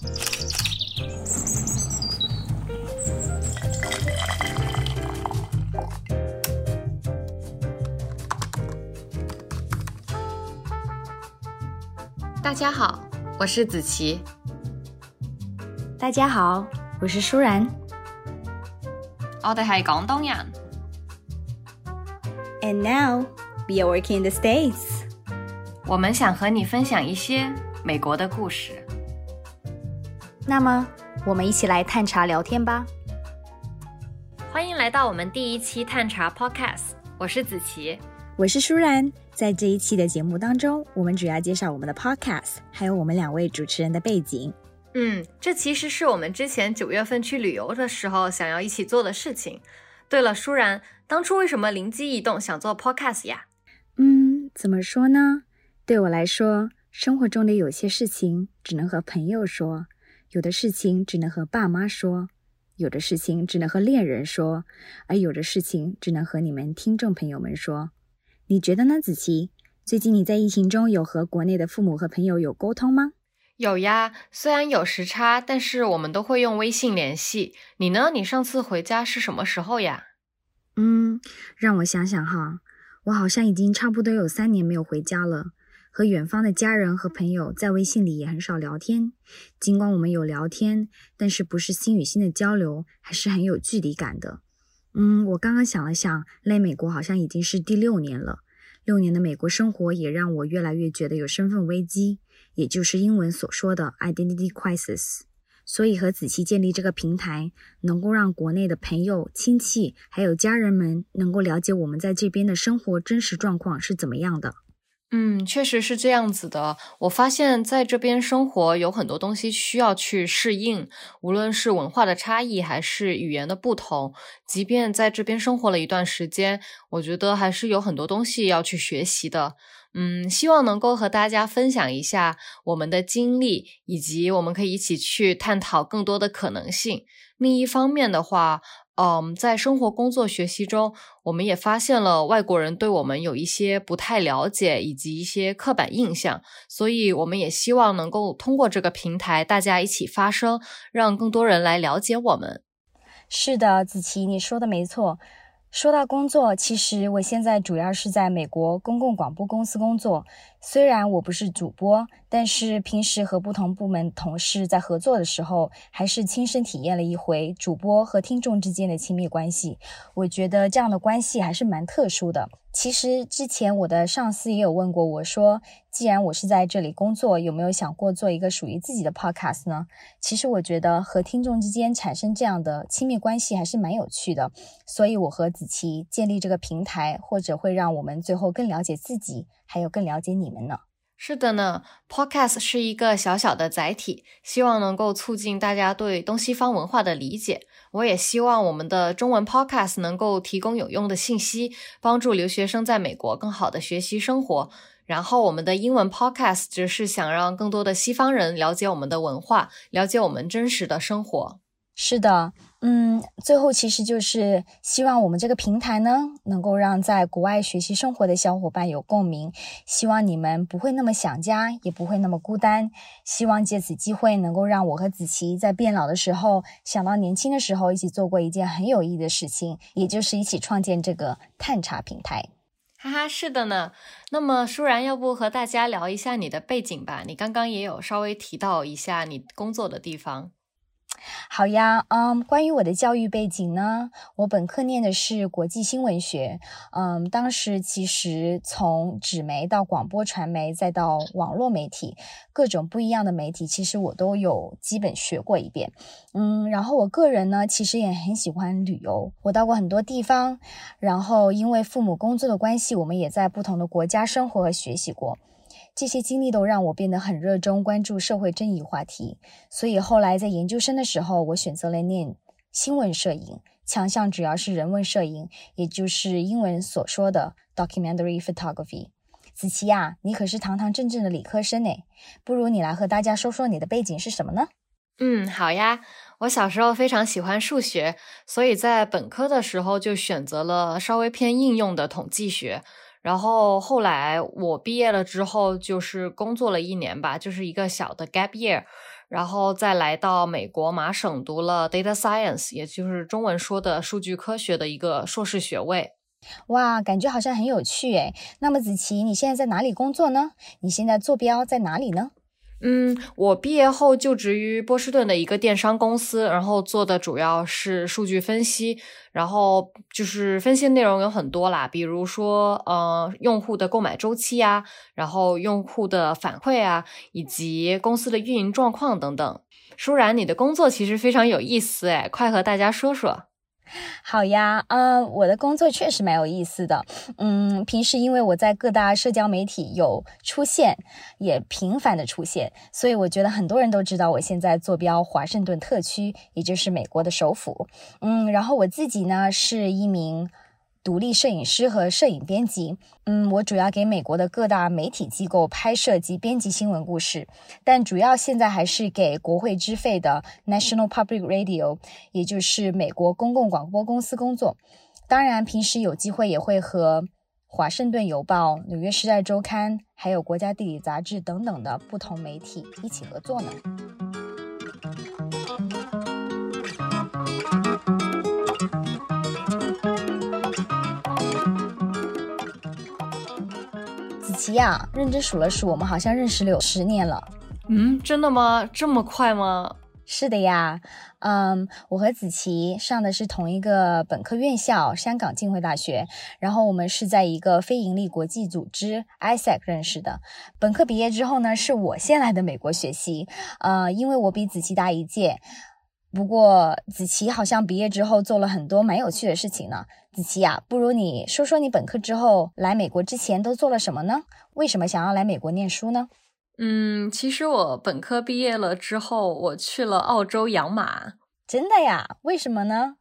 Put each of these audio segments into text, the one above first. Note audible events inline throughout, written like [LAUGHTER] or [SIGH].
大家好，我是子琪。大家好，我是舒然。我哋系广东人。And now we are working in the States。我们想和你分享一些美国的故事。那么，我们一起来探查聊天吧。欢迎来到我们第一期探查 Podcast，我是子琪。我是舒然。在这一期的节目当中，我们主要介绍我们的 Podcast，还有我们两位主持人的背景。嗯，这其实是我们之前九月份去旅游的时候想要一起做的事情。对了，舒然，当初为什么灵机一动想做 Podcast 呀？嗯，怎么说呢？对我来说，生活中的有些事情只能和朋友说，有的事情只能和爸妈说，有的事情只能和恋人说，而有的事情只能和你们听众朋友们说。你觉得呢，子琪？最近你在疫情中有和国内的父母和朋友有沟通吗？有呀，虽然有时差，但是我们都会用微信联系。你呢？你上次回家是什么时候呀？嗯，让我想想哈，我好像已经差不多有三年没有回家了。和远方的家人和朋友在微信里也很少聊天。尽管我们有聊天，但是不是心与心的交流，还是很有距离感的。嗯，我刚刚想了想，来美国好像已经是第六年了。六年的美国生活也让我越来越觉得有身份危机，也就是英文所说的 identity crisis。所以和子琪建立这个平台，能够让国内的朋友、亲戚还有家人们能够了解我们在这边的生活真实状况是怎么样的。嗯，确实是这样子的。我发现在这边生活有很多东西需要去适应，无论是文化的差异还是语言的不同。即便在这边生活了一段时间，我觉得还是有很多东西要去学习的。嗯，希望能够和大家分享一下我们的经历，以及我们可以一起去探讨更多的可能性。另一方面的话，嗯，在生活、工作、学习中，我们也发现了外国人对我们有一些不太了解，以及一些刻板印象，所以我们也希望能够通过这个平台，大家一起发声，让更多人来了解我们。是的，子琪，你说的没错。说到工作，其实我现在主要是在美国公共广播公司工作。虽然我不是主播，但是平时和不同部门同事在合作的时候，还是亲身体验了一回主播和听众之间的亲密关系。我觉得这样的关系还是蛮特殊的。其实之前我的上司也有问过我说，既然我是在这里工作，有没有想过做一个属于自己的 podcast 呢？其实我觉得和听众之间产生这样的亲密关系还是蛮有趣的。所以，我和子琪建立这个平台，或者会让我们最后更了解自己，还有更了解你们呢。是的呢，Podcast 是一个小小的载体，希望能够促进大家对东西方文化的理解。我也希望我们的中文 Podcast 能够提供有用的信息，帮助留学生在美国更好的学习生活。然后，我们的英文 Podcast 只是想让更多的西方人了解我们的文化，了解我们真实的生活。是的，嗯，最后其实就是希望我们这个平台呢，能够让在国外学习生活的小伙伴有共鸣。希望你们不会那么想家，也不会那么孤单。希望借此机会，能够让我和子琪在变老的时候，想到年轻的时候一起做过一件很有意义的事情，也就是一起创建这个探查平台。哈哈，是的呢。那么，舒然，要不和大家聊一下你的背景吧？你刚刚也有稍微提到一下你工作的地方。好呀，嗯，关于我的教育背景呢，我本科念的是国际新闻学，嗯，当时其实从纸媒到广播传媒，再到网络媒体，各种不一样的媒体，其实我都有基本学过一遍，嗯，然后我个人呢，其实也很喜欢旅游，我到过很多地方，然后因为父母工作的关系，我们也在不同的国家生活和学习过。这些经历都让我变得很热衷关注社会争议话题，所以后来在研究生的时候，我选择了念新闻摄影，强项主要是人文摄影，也就是英文所说的 documentary photography。子琪呀，你可是堂堂正正的理科生呢，不如你来和大家说说你的背景是什么呢？嗯，好呀，我小时候非常喜欢数学，所以在本科的时候就选择了稍微偏应用的统计学。然后后来我毕业了之后，就是工作了一年吧，就是一个小的 gap year，然后再来到美国麻省读了 data science，也就是中文说的数据科学的一个硕士学位。哇，感觉好像很有趣诶。那么子琪，你现在在哪里工作呢？你现在坐标在哪里呢？嗯，我毕业后就职于波士顿的一个电商公司，然后做的主要是数据分析，然后就是分析内容有很多啦，比如说呃用户的购买周期呀，然后用户的反馈啊，以及公司的运营状况等等。舒然，你的工作其实非常有意思诶，快和大家说说。好呀，嗯，我的工作确实蛮有意思的。嗯，平时因为我在各大社交媒体有出现，也频繁的出现，所以我觉得很多人都知道我现在坐标华盛顿特区，也就是美国的首府。嗯，然后我自己呢是一名。独立摄影师和摄影编辑，嗯，我主要给美国的各大媒体机构拍摄及编辑新闻故事，但主要现在还是给国会支费的 National Public Radio，也就是美国公共广播公司工作。当然，平时有机会也会和《华盛顿邮报》、《纽约时代周刊》还有《国家地理》杂志等等的不同媒体一起合作呢。奇呀，认真数了数，我们好像认识了有十年了。嗯，真的吗？这么快吗？是的呀。嗯，我和子琪上的是同一个本科院校——香港浸会大学。然后我们是在一个非盈利国际组织 ISEC 认识的。本科毕业之后呢，是我先来的美国学习。呃，因为我比子琪大一届。不过子琪好像毕业之后做了很多蛮有趣的事情呢。子琪呀，不如你说说你本科之后来美国之前都做了什么呢？为什么想要来美国念书呢？嗯，其实我本科毕业了之后，我去了澳洲养马。真的呀？为什么呢？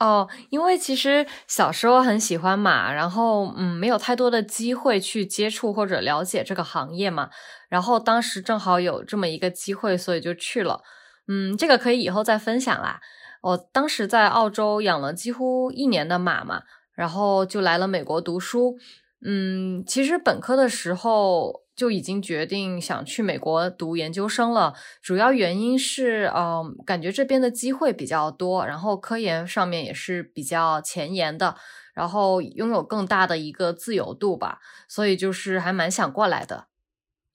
哦，因为其实小时候很喜欢马，然后嗯，没有太多的机会去接触或者了解这个行业嘛。然后当时正好有这么一个机会，所以就去了。嗯，这个可以以后再分享啦。我当时在澳洲养了几乎一年的马嘛，然后就来了美国读书。嗯，其实本科的时候就已经决定想去美国读研究生了，主要原因是，嗯，感觉这边的机会比较多，然后科研上面也是比较前沿的，然后拥有更大的一个自由度吧，所以就是还蛮想过来的。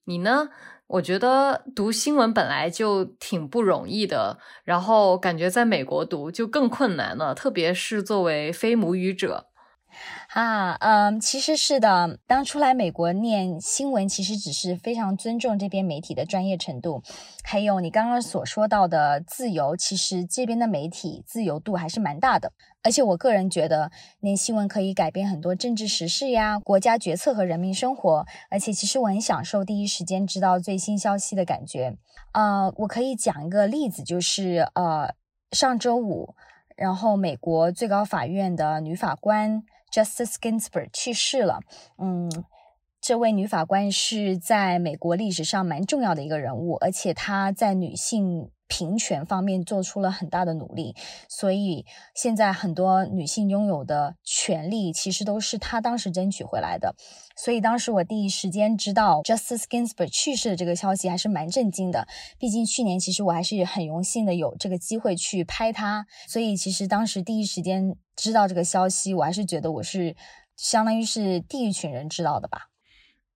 你呢？我觉得读新闻本来就挺不容易的，然后感觉在美国读就更困难了，特别是作为非母语者。啊，嗯，其实是的。当初来美国念新闻，其实只是非常尊重这边媒体的专业程度，还有你刚刚所说到的自由。其实这边的媒体自由度还是蛮大的。而且我个人觉得，念新闻可以改变很多政治时事呀、国家决策和人民生活。而且其实我很享受第一时间知道最新消息的感觉。呃，我可以讲一个例子，就是呃，上周五，然后美国最高法院的女法官。Justice Ginsburg 去世了，嗯，这位女法官是在美国历史上蛮重要的一个人物，而且她在女性。平权方面做出了很大的努力，所以现在很多女性拥有的权利其实都是她当时争取回来的。所以当时我第一时间知道 Justice Ginsburg 去世的这个消息，还是蛮震惊的。毕竟去年其实我还是很荣幸的有这个机会去拍她，所以其实当时第一时间知道这个消息，我还是觉得我是相当于是第一群人知道的吧。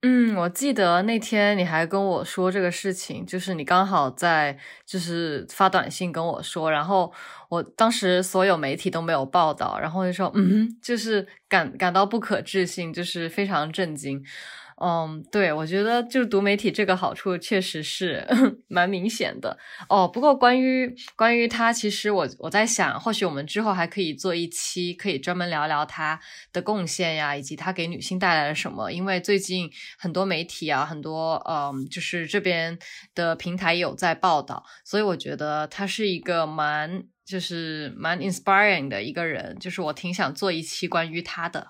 嗯，我记得那天你还跟我说这个事情，就是你刚好在就是发短信跟我说，然后我当时所有媒体都没有报道，然后就说嗯，就是感感到不可置信，就是非常震惊。嗯，对，我觉得就是读媒体这个好处确实是 [LAUGHS] 蛮明显的哦。不过关于关于他，其实我我在想，或许我们之后还可以做一期，可以专门聊聊他的贡献呀，以及他给女性带来了什么。因为最近很多媒体啊，很多嗯，就是这边的平台有在报道，所以我觉得他是一个蛮就是蛮 inspiring 的一个人，就是我挺想做一期关于他的。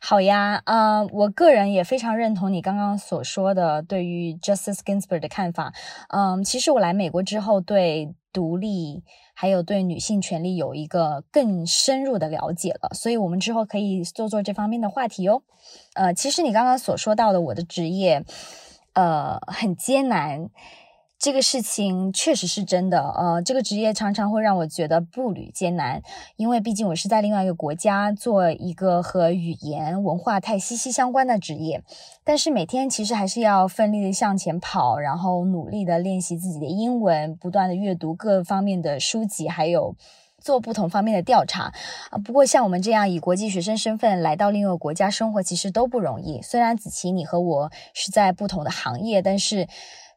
好呀，啊，我个人也非常认同你刚刚所说的对于 Justice Ginsburg 的看法。嗯，其实我来美国之后，对独立还有对女性权利有一个更深入的了解了，所以我们之后可以做做这方面的话题哦。呃，其实你刚刚所说到的我的职业，呃，很艰难。这个事情确实是真的，呃，这个职业常常会让我觉得步履艰难，因为毕竟我是在另外一个国家做一个和语言文化太息息相关的职业，但是每天其实还是要奋力的向前跑，然后努力的练习自己的英文，不断的阅读各方面的书籍，还有做不同方面的调查啊。不过像我们这样以国际学生身份来到另一个国家生活，其实都不容易。虽然子琪你和我是在不同的行业，但是。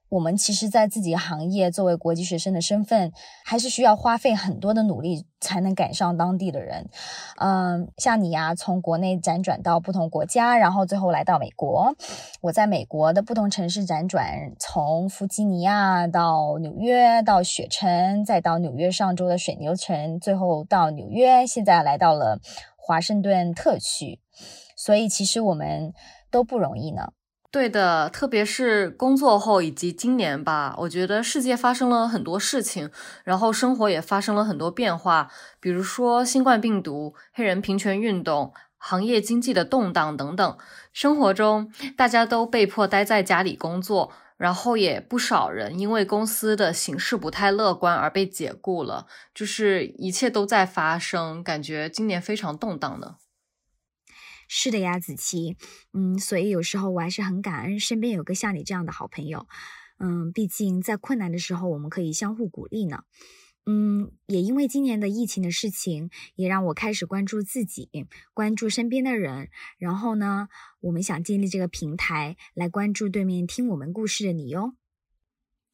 我们其实，在自己行业作为国际学生的身份，还是需要花费很多的努力才能赶上当地的人。嗯，像你呀，从国内辗转到不同国家，然后最后来到美国。我在美国的不同城市辗转，从弗吉尼亚到纽约，到雪城，再到纽约上周的水牛城，最后到纽约，现在来到了华盛顿特区。所以，其实我们都不容易呢。对的，特别是工作后以及今年吧，我觉得世界发生了很多事情，然后生活也发生了很多变化，比如说新冠病毒、黑人平权运动、行业经济的动荡等等。生活中大家都被迫待在家里工作，然后也不少人因为公司的形势不太乐观而被解雇了，就是一切都在发生，感觉今年非常动荡的。是的呀，子琪，嗯，所以有时候我还是很感恩身边有个像你这样的好朋友，嗯，毕竟在困难的时候我们可以相互鼓励呢，嗯，也因为今年的疫情的事情，也让我开始关注自己，关注身边的人，然后呢，我们想建立这个平台来关注对面听我们故事的你哟，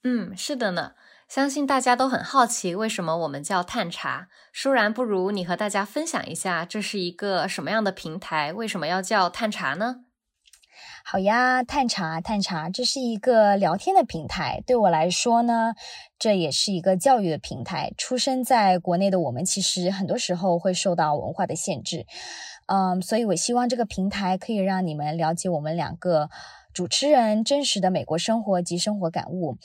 嗯，是的呢。相信大家都很好奇，为什么我们叫探查？舒然，不如你和大家分享一下，这是一个什么样的平台？为什么要叫探查呢？好呀，探查探查，这是一个聊天的平台。对我来说呢，这也是一个教育的平台。出生在国内的我们，其实很多时候会受到文化的限制，嗯，所以我希望这个平台可以让你们了解我们两个主持人真实的美国生活及生活感悟，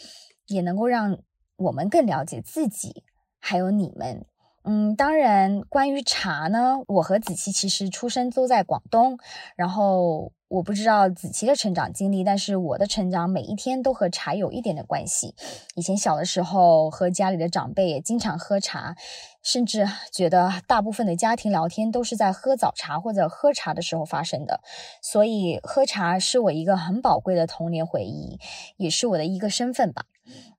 也能够让。我们更了解自己，还有你们。嗯，当然，关于茶呢，我和子琪其实出生都在广东。然后我不知道子琪的成长经历，但是我的成长每一天都和茶有一点的关系。以前小的时候和家里的长辈也经常喝茶，甚至觉得大部分的家庭聊天都是在喝早茶或者喝茶的时候发生的。所以喝茶是我一个很宝贵的童年回忆，也是我的一个身份吧。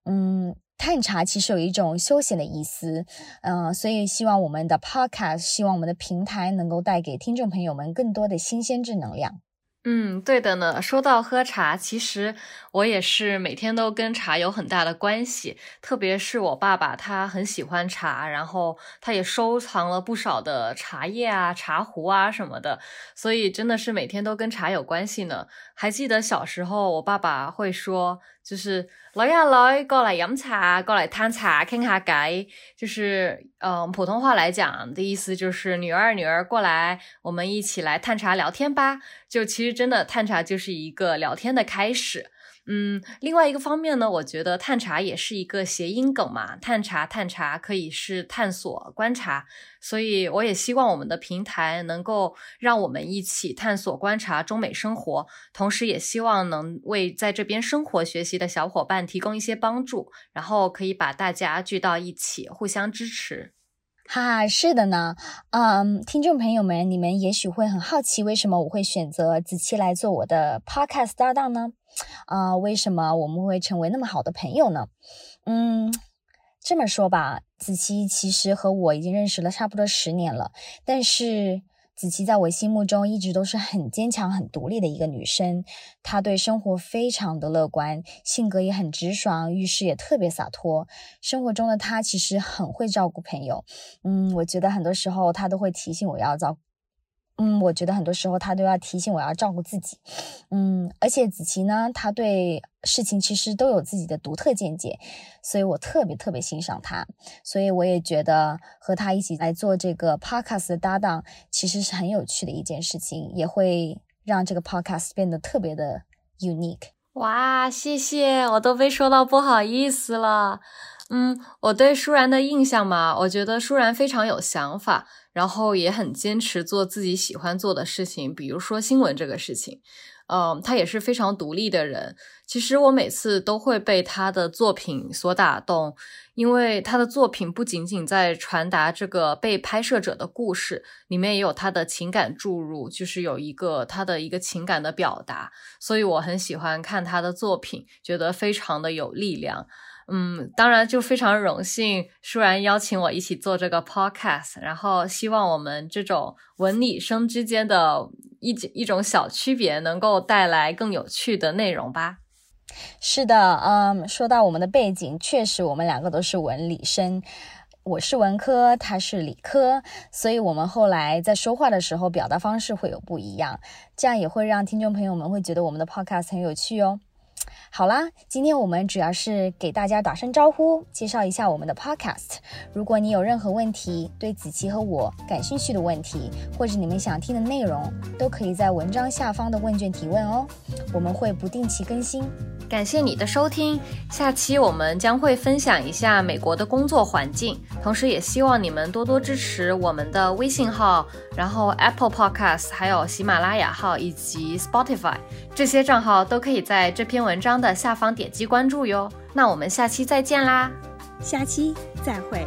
嗯。探查其实有一种休闲的意思，嗯，所以希望我们的 podcast，希望我们的平台能够带给听众朋友们更多的新鲜正能量。嗯，对的呢。说到喝茶，其实我也是每天都跟茶有很大的关系。特别是我爸爸，他很喜欢茶，然后他也收藏了不少的茶叶啊、茶壶啊什么的，所以真的是每天都跟茶有关系呢。还记得小时候，我爸爸会说，就是“来呀来，过来饮茶，过来探茶，傾下偈”，就是嗯，普通话来讲的意思就是“女儿女儿过来，我们一起来探茶聊天吧”。就其实真的探茶就是一个聊天的开始。嗯，另外一个方面呢，我觉得探查也是一个谐音梗嘛，探查探查可以是探索观察，所以我也希望我们的平台能够让我们一起探索观察中美生活，同时也希望能为在这边生活学习的小伙伴提供一些帮助，然后可以把大家聚到一起，互相支持。哈，是的呢，嗯，听众朋友们，你们也许会很好奇，为什么我会选择子期来做我的 podcast 搭档呢？啊，为什么我们会成为那么好的朋友呢？嗯，这么说吧，子期其实和我已经认识了差不多十年了，但是。子琪在我心目中一直都是很坚强、很独立的一个女生。她对生活非常的乐观，性格也很直爽，遇事也特别洒脱。生活中的她其实很会照顾朋友。嗯，我觉得很多时候她都会提醒我要照嗯，我觉得很多时候他都要提醒我要照顾自己，嗯，而且子琪呢，他对事情其实都有自己的独特见解，所以我特别特别欣赏他，所以我也觉得和他一起来做这个 podcast 的搭档，其实是很有趣的一件事情，也会让这个 podcast 变得特别的 unique。哇，谢谢，我都被说到不好意思了。嗯，我对舒然的印象嘛，我觉得舒然非常有想法。然后也很坚持做自己喜欢做的事情，比如说新闻这个事情。嗯，他也是非常独立的人。其实我每次都会被他的作品所打动，因为他的作品不仅仅在传达这个被拍摄者的故事，里面也有他的情感注入，就是有一个他的一个情感的表达。所以我很喜欢看他的作品，觉得非常的有力量。嗯，当然就非常荣幸，舒然邀请我一起做这个 podcast，然后希望我们这种文理生之间的一一种小区别，能够带来更有趣的内容吧。是的，嗯，说到我们的背景，确实我们两个都是文理生，我是文科，他是理科，所以我们后来在说话的时候表达方式会有不一样，这样也会让听众朋友们会觉得我们的 podcast 很有趣哦。好啦，今天我们主要是给大家打声招呼，介绍一下我们的 podcast。如果你有任何问题，对子琪和我感兴趣的问题，或者你们想听的内容，都可以在文章下方的问卷提问哦，我们会不定期更新。感谢你的收听，下期我们将会分享一下美国的工作环境，同时也希望你们多多支持我们的微信号，然后 Apple Podcast，还有喜马拉雅号以及 Spotify 这些账号都可以在这篇文文章的下方点击关注哟。那我们下期再见啦，下期再会。